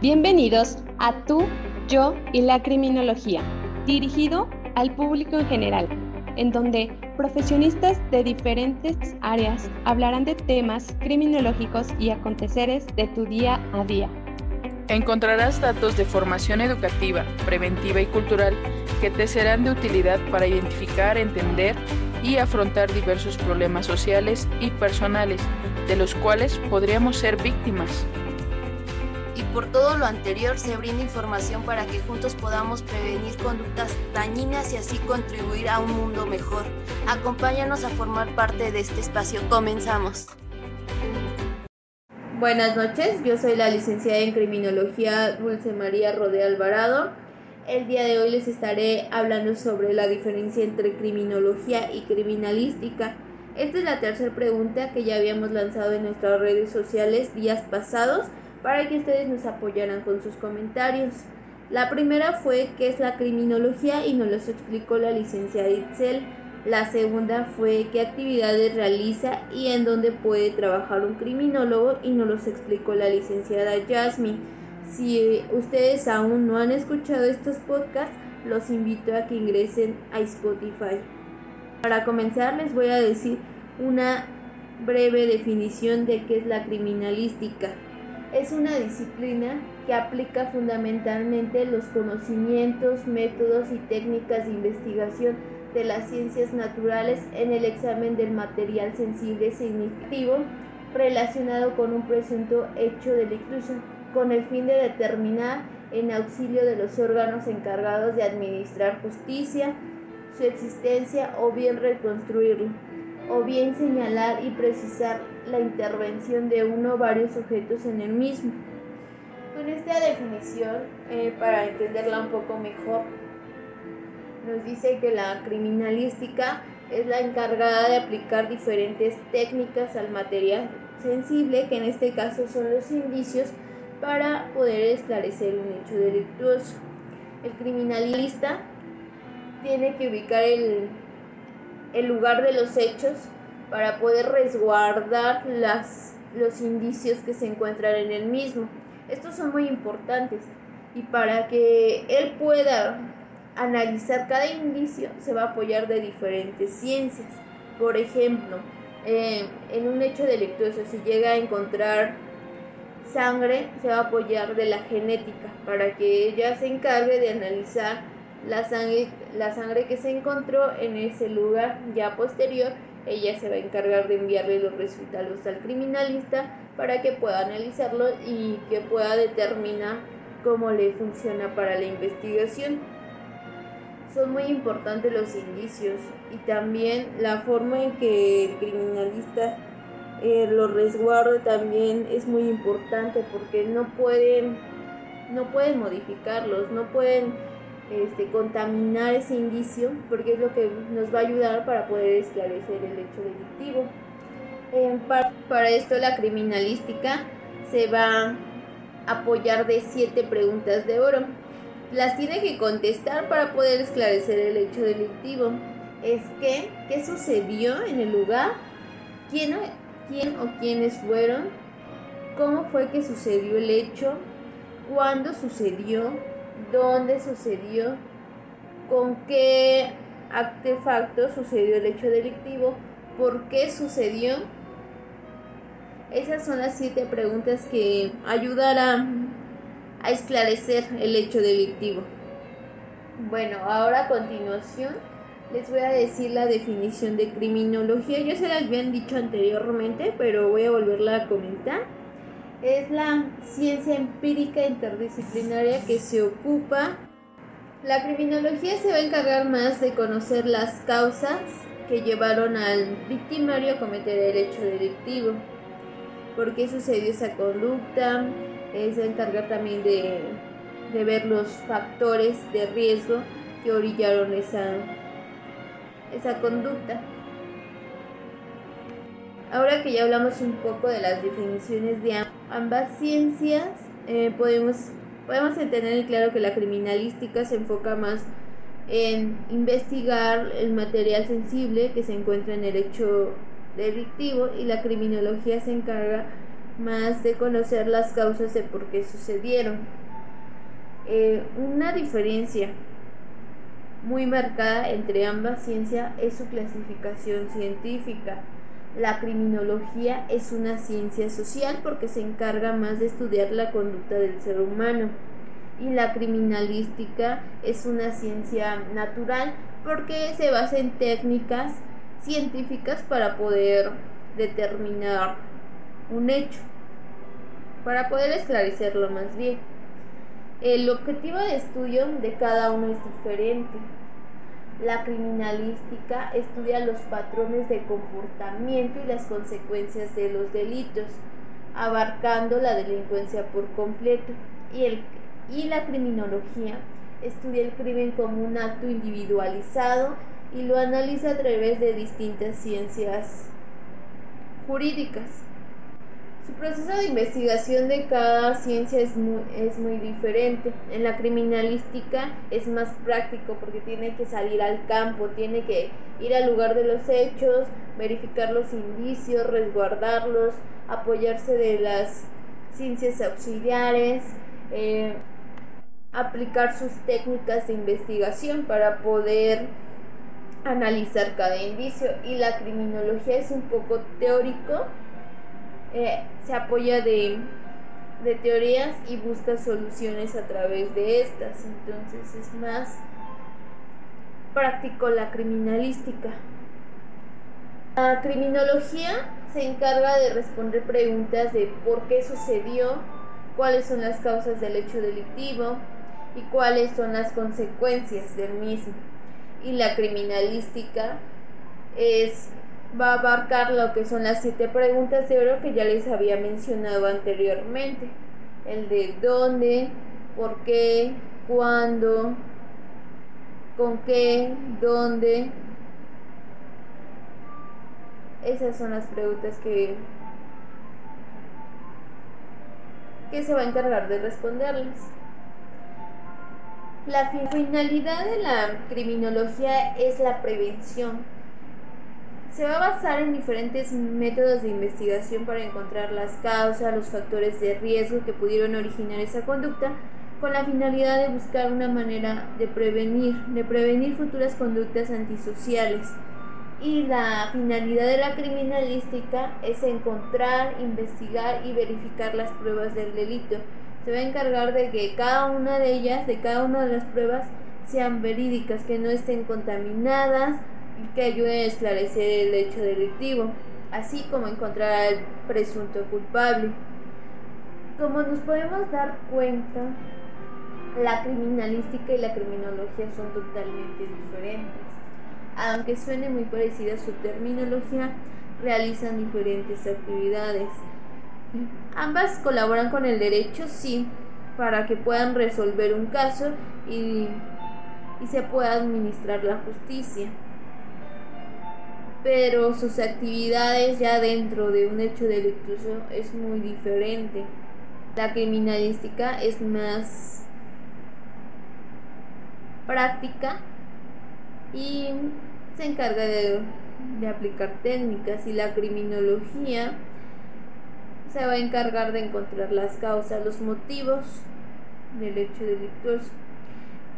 Bienvenidos a Tú, Yo y la Criminología, dirigido al público en general, en donde profesionistas de diferentes áreas hablarán de temas criminológicos y aconteceres de tu día a día. Encontrarás datos de formación educativa, preventiva y cultural que te serán de utilidad para identificar, entender y afrontar diversos problemas sociales y personales de los cuales podríamos ser víctimas. Por todo lo anterior se brinda información para que juntos podamos prevenir conductas dañinas y así contribuir a un mundo mejor. Acompáñanos a formar parte de este espacio. Comenzamos. Buenas noches, yo soy la licenciada en Criminología Dulce María Rodea Alvarado. El día de hoy les estaré hablando sobre la diferencia entre criminología y criminalística. Esta es la tercera pregunta que ya habíamos lanzado en nuestras redes sociales días pasados para que ustedes nos apoyaran con sus comentarios. La primera fue qué es la criminología y nos lo explicó la licenciada Itzel. La segunda fue qué actividades realiza y en dónde puede trabajar un criminólogo y nos los explicó la licenciada Jasmine. Si ustedes aún no han escuchado estos podcasts, los invito a que ingresen a Spotify. Para comenzar les voy a decir una breve definición de qué es la criminalística. Es una disciplina que aplica fundamentalmente los conocimientos, métodos y técnicas de investigación de las ciencias naturales en el examen del material sensible significativo relacionado con un presunto hecho delictuoso con el fin de determinar en auxilio de los órganos encargados de administrar justicia su existencia o bien reconstruirlo, o bien señalar y precisar la intervención de uno o varios sujetos en el mismo. Con esta definición, eh, para entenderla un poco mejor, nos dice que la criminalística es la encargada de aplicar diferentes técnicas al material sensible, que en este caso son los indicios, para poder esclarecer un hecho delictuoso. El criminalista tiene que ubicar el, el lugar de los hechos para poder resguardar las, los indicios que se encuentran en el mismo. Estos son muy importantes y para que él pueda analizar cada indicio se va a apoyar de diferentes ciencias. Por ejemplo, eh, en un hecho delictuoso, si llega a encontrar sangre se va a apoyar de la genética para que ella se encargue de analizar la sangre, la sangre que se encontró en ese lugar ya posterior. Ella se va a encargar de enviarle los resultados al criminalista para que pueda analizarlo y que pueda determinar cómo le funciona para la investigación. Son muy importantes los indicios y también la forma en que el criminalista eh, los resguardos también es muy importante porque no pueden no pueden modificarlos no pueden este, contaminar ese indicio porque es lo que nos va a ayudar para poder esclarecer el hecho delictivo. Para, esto la criminalística se va a apoyar de siete preguntas de oro. Las tiene que contestar para poder esclarecer el hecho delictivo. Es que qué sucedió en el lugar quién quién o quiénes fueron, cómo fue que sucedió el hecho, cuándo sucedió, dónde sucedió, con qué artefacto sucedió el hecho delictivo, por qué sucedió. Esas son las siete preguntas que ayudarán a esclarecer el hecho delictivo. Bueno, ahora a continuación les voy a decir la definición de criminología. Ya se las habían dicho anteriormente, pero voy a volverla a comentar. Es la ciencia empírica interdisciplinaria que se ocupa. La criminología se va a encargar más de conocer las causas que llevaron al victimario a cometer el hecho delictivo. ¿Por qué sucedió esa conducta? Es va a encargar también de, de ver los factores de riesgo que orillaron esa esa conducta. Ahora que ya hablamos un poco de las definiciones de ambas ciencias, eh, podemos, podemos entender claro que la criminalística se enfoca más en investigar el material sensible que se encuentra en el hecho delictivo y la criminología se encarga más de conocer las causas de por qué sucedieron. Eh, una diferencia muy marcada entre ambas ciencias es su clasificación científica. La criminología es una ciencia social porque se encarga más de estudiar la conducta del ser humano y la criminalística es una ciencia natural porque se basa en técnicas científicas para poder determinar un hecho, para poder esclarecerlo más bien. El objetivo de estudio de cada uno es diferente. La criminalística estudia los patrones de comportamiento y las consecuencias de los delitos, abarcando la delincuencia por completo. Y, el, y la criminología estudia el crimen como un acto individualizado y lo analiza a través de distintas ciencias jurídicas. Su proceso de investigación de cada ciencia es muy, es muy diferente. En la criminalística es más práctico porque tiene que salir al campo, tiene que ir al lugar de los hechos, verificar los indicios, resguardarlos, apoyarse de las ciencias auxiliares, eh, aplicar sus técnicas de investigación para poder analizar cada indicio y la criminología es un poco teórico eh, se apoya de, de teorías y busca soluciones a través de estas. Entonces es más práctico la criminalística. La criminología se encarga de responder preguntas de por qué sucedió, cuáles son las causas del hecho delictivo y cuáles son las consecuencias del mismo. Y la criminalística es va a abarcar lo que son las siete preguntas de oro que ya les había mencionado anteriormente. El de dónde, por qué, cuándo, con qué, dónde. Esas son las preguntas que, que se va a encargar de responderles. La finalidad de la criminología es la prevención se va a basar en diferentes métodos de investigación para encontrar las causas, los factores de riesgo que pudieron originar esa conducta, con la finalidad de buscar una manera de prevenir, de prevenir futuras conductas antisociales. Y la finalidad de la criminalística es encontrar, investigar y verificar las pruebas del delito. Se va a encargar de que cada una de ellas, de cada una de las pruebas, sean verídicas, que no estén contaminadas, que ayuden a esclarecer el hecho delictivo, así como encontrar al presunto culpable. Como nos podemos dar cuenta, la criminalística y la criminología son totalmente diferentes. Aunque suene muy parecida su terminología, realizan diferentes actividades. Ambas colaboran con el derecho, sí, para que puedan resolver un caso y, y se pueda administrar la justicia pero sus actividades ya dentro de un hecho delictuoso es muy diferente. La criminalística es más práctica y se encarga de, aplicar técnicas y la criminología se va a encargar de encontrar las causas, los motivos del hecho delictuoso.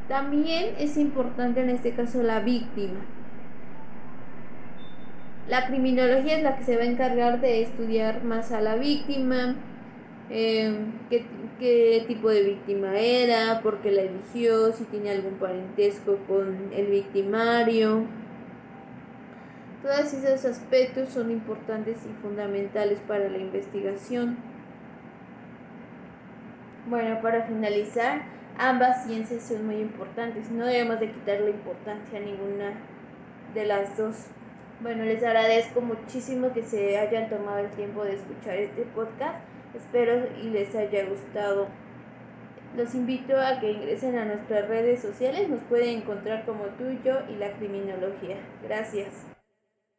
También es importante en este caso la víctima. La criminología es la que se va a encargar de estudiar más a la víctima, em, qué, tipo de víctima era, por qué la eligió, si tiene algún parentesco con el victimario. Todos esos aspectos son importantes y fundamentales para la investigación. Bueno, para finalizar, ambas ciencias son muy importantes. No debemos de quitarle importancia a ninguna de las dos. Bueno, les agradezco muchísimo que se hayan tomado el tiempo de escuchar este podcast. Espero y les haya gustado. Los invito a que ingresen a nuestras redes sociales. Nos pueden encontrar como tú y yo y la criminología. Gracias.